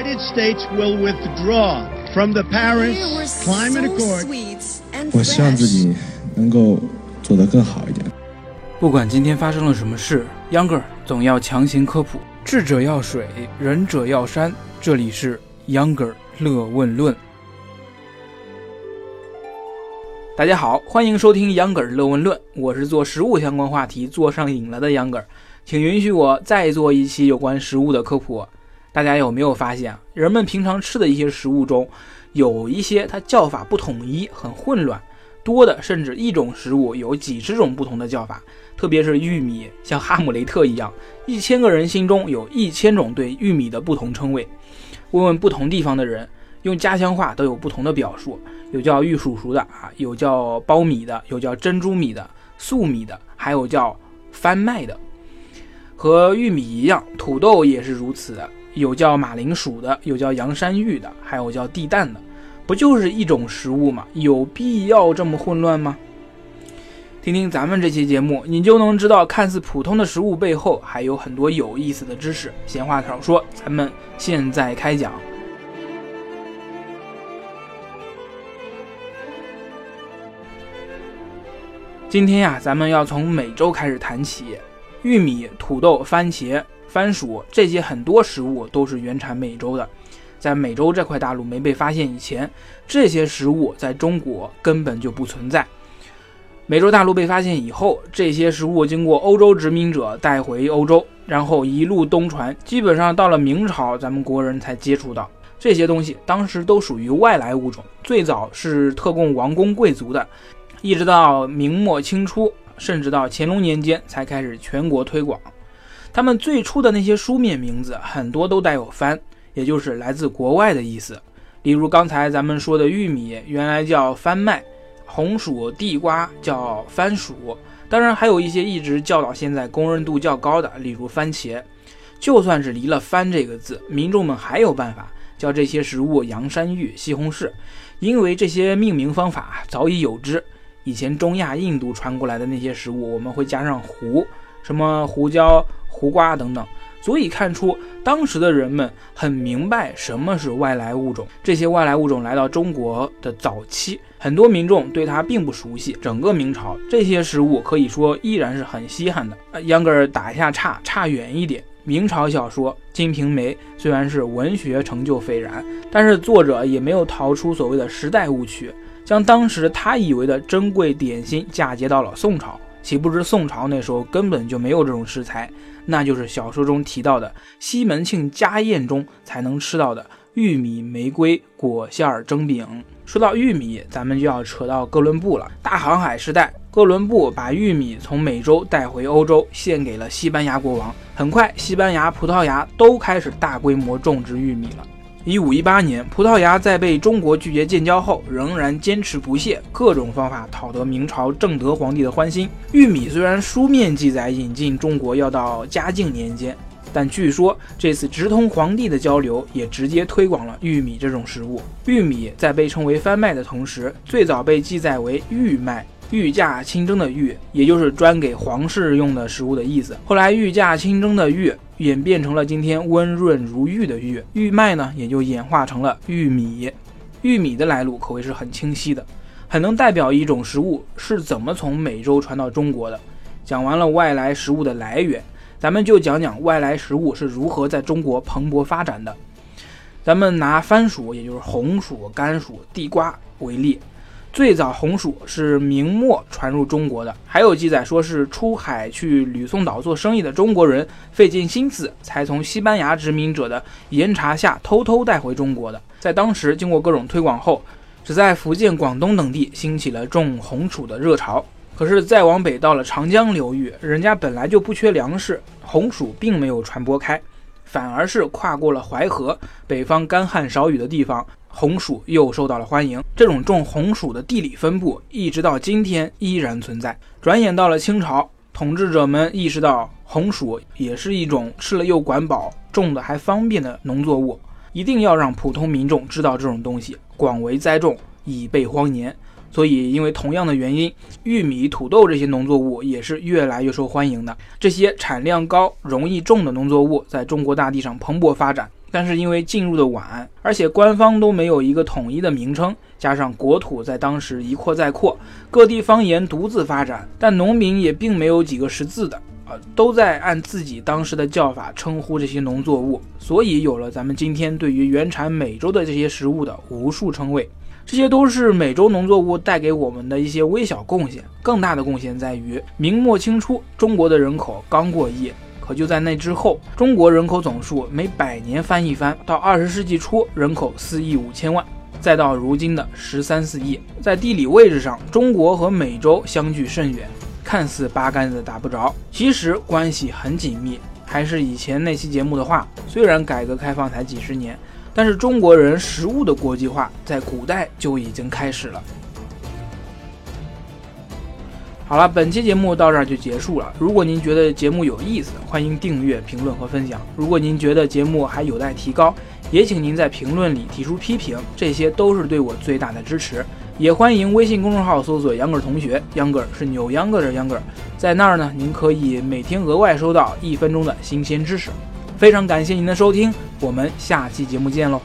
United States will withdraw from the Paris Climate Accord. 我希望自己能够做得更好一点。不管今天发生了什么事，Younger 总要强行科普。智者要水，仁者要山。这里是 Younger 乐问论。大家好，欢迎收听 Younger 乐问论。我是做食物相关话题做上瘾了的 Younger，请允许我再做一期有关食物的科普。大家有没有发现，人们平常吃的一些食物中，有一些它叫法不统一，很混乱。多的甚至一种食物有几十种不同的叫法，特别是玉米，像哈姆雷特一样，一千个人心中有一千种对玉米的不同称谓。问问不同地方的人，用家乡话都有不同的表述，有叫玉蜀黍的啊，有叫苞米的，有叫珍珠米的、粟米的，还有叫番麦的。和玉米一样，土豆也是如此的，有叫马铃薯的，有叫洋山芋的，还有叫地蛋的。不就是一种食物吗？有必要这么混乱吗？听听咱们这期节目，你就能知道，看似普通的食物背后还有很多有意思的知识。闲话少说，咱们现在开讲。今天呀，咱们要从美洲开始谈起。玉米、土豆、番茄、番薯这些很多食物都是原产美洲的。在美洲这块大陆没被发现以前，这些食物在中国根本就不存在。美洲大陆被发现以后，这些食物经过欧洲殖民者带回欧洲，然后一路东传，基本上到了明朝，咱们国人才接触到这些东西。当时都属于外来物种，最早是特供王公贵族的，一直到明末清初，甚至到乾隆年间才开始全国推广。他们最初的那些书面名字，很多都带有“番”。也就是来自国外的意思，例如刚才咱们说的玉米，原来叫番麦；红薯、地瓜叫番薯。当然，还有一些一直叫到现在公认度较高的，例如番茄。就算是离了“番”这个字，民众们还有办法叫这些食物洋山芋、西红柿，因为这些命名方法早已有之。以前中亚、印度传过来的那些食物，我们会加上“胡”，什么胡椒、胡瓜等等。足以看出，当时的人们很明白什么是外来物种。这些外来物种来到中国的早期，很多民众对它并不熟悉。整个明朝，这些食物可以说依然是很稀罕的。呃，秧歌儿打一下岔，差远一点。明朝小说《金瓶梅》虽然是文学成就斐然，但是作者也没有逃出所谓的时代误区，将当时他以为的珍贵点心嫁接到了宋朝。岂不知宋朝那时候根本就没有这种食材，那就是小说中提到的西门庆家宴中才能吃到的玉米玫瑰果馅儿蒸饼。说到玉米，咱们就要扯到哥伦布了。大航海时代，哥伦布把玉米从美洲带回欧洲，献给了西班牙国王。很快，西班牙、葡萄牙都开始大规模种植玉米了。一五一八年，葡萄牙在被中国拒绝建交后，仍然坚持不懈，各种方法讨得明朝正德皇帝的欢心。玉米虽然书面记载引进中国要到嘉靖年间，但据说这次直通皇帝的交流也直接推广了玉米这种食物。玉米在被称为番麦的同时，最早被记载为玉麦。御驾亲征的御，也就是专给皇室用的食物的意思。后来御驾亲征的御演变成了今天温润如玉的玉，玉麦呢也就演化成了玉米。玉米的来路可谓是很清晰的，很能代表一种食物是怎么从美洲传到中国的。讲完了外来食物的来源，咱们就讲讲外来食物是如何在中国蓬勃发展的。咱们拿番薯，也就是红薯、甘薯、地瓜为例。最早红薯是明末传入中国的，还有记载说是出海去吕宋岛做生意的中国人费尽心思才从西班牙殖民者的严查下偷偷带回中国的。在当时经过各种推广后，只在福建、广东等地兴起了种红薯的热潮。可是再往北到了长江流域，人家本来就不缺粮食，红薯并没有传播开，反而是跨过了淮河，北方干旱少雨的地方。红薯又受到了欢迎，这种种红薯的地理分布一直到今天依然存在。转眼到了清朝，统治者们意识到红薯也是一种吃了又管饱、种的还方便的农作物，一定要让普通民众知道这种东西，广为栽种，以备荒年。所以，因为同样的原因，玉米、土豆这些农作物也是越来越受欢迎的。这些产量高、容易种的农作物在中国大地上蓬勃发展。但是因为进入的晚，而且官方都没有一个统一的名称，加上国土在当时一扩再扩，各地方言独自发展，但农民也并没有几个识字的啊，都在按自己当时的叫法称呼这些农作物，所以有了咱们今天对于原产美洲的这些食物的无数称谓。这些都是美洲农作物带给我们的一些微小贡献，更大的贡献在于明末清初中国的人口刚过亿，可就在那之后，中国人口总数每百年翻一番，到二十世纪初人口四亿五千万，再到如今的十三四亿。在地理位置上，中国和美洲相距甚远，看似八竿子打不着，其实关系很紧密。还是以前那期节目的话，虽然改革开放才几十年。但是中国人食物的国际化在古代就已经开始了。好了，本期节目到这儿就结束了。如果您觉得节目有意思，欢迎订阅、评论和分享。如果您觉得节目还有待提高，也请您在评论里提出批评，这些都是对我最大的支持。也欢迎微信公众号搜索“秧歌儿同学”，秧歌儿是扭秧歌的秧歌儿，在那儿呢，您可以每天额外收到一分钟的新鲜知识。非常感谢您的收听，我们下期节目见喽。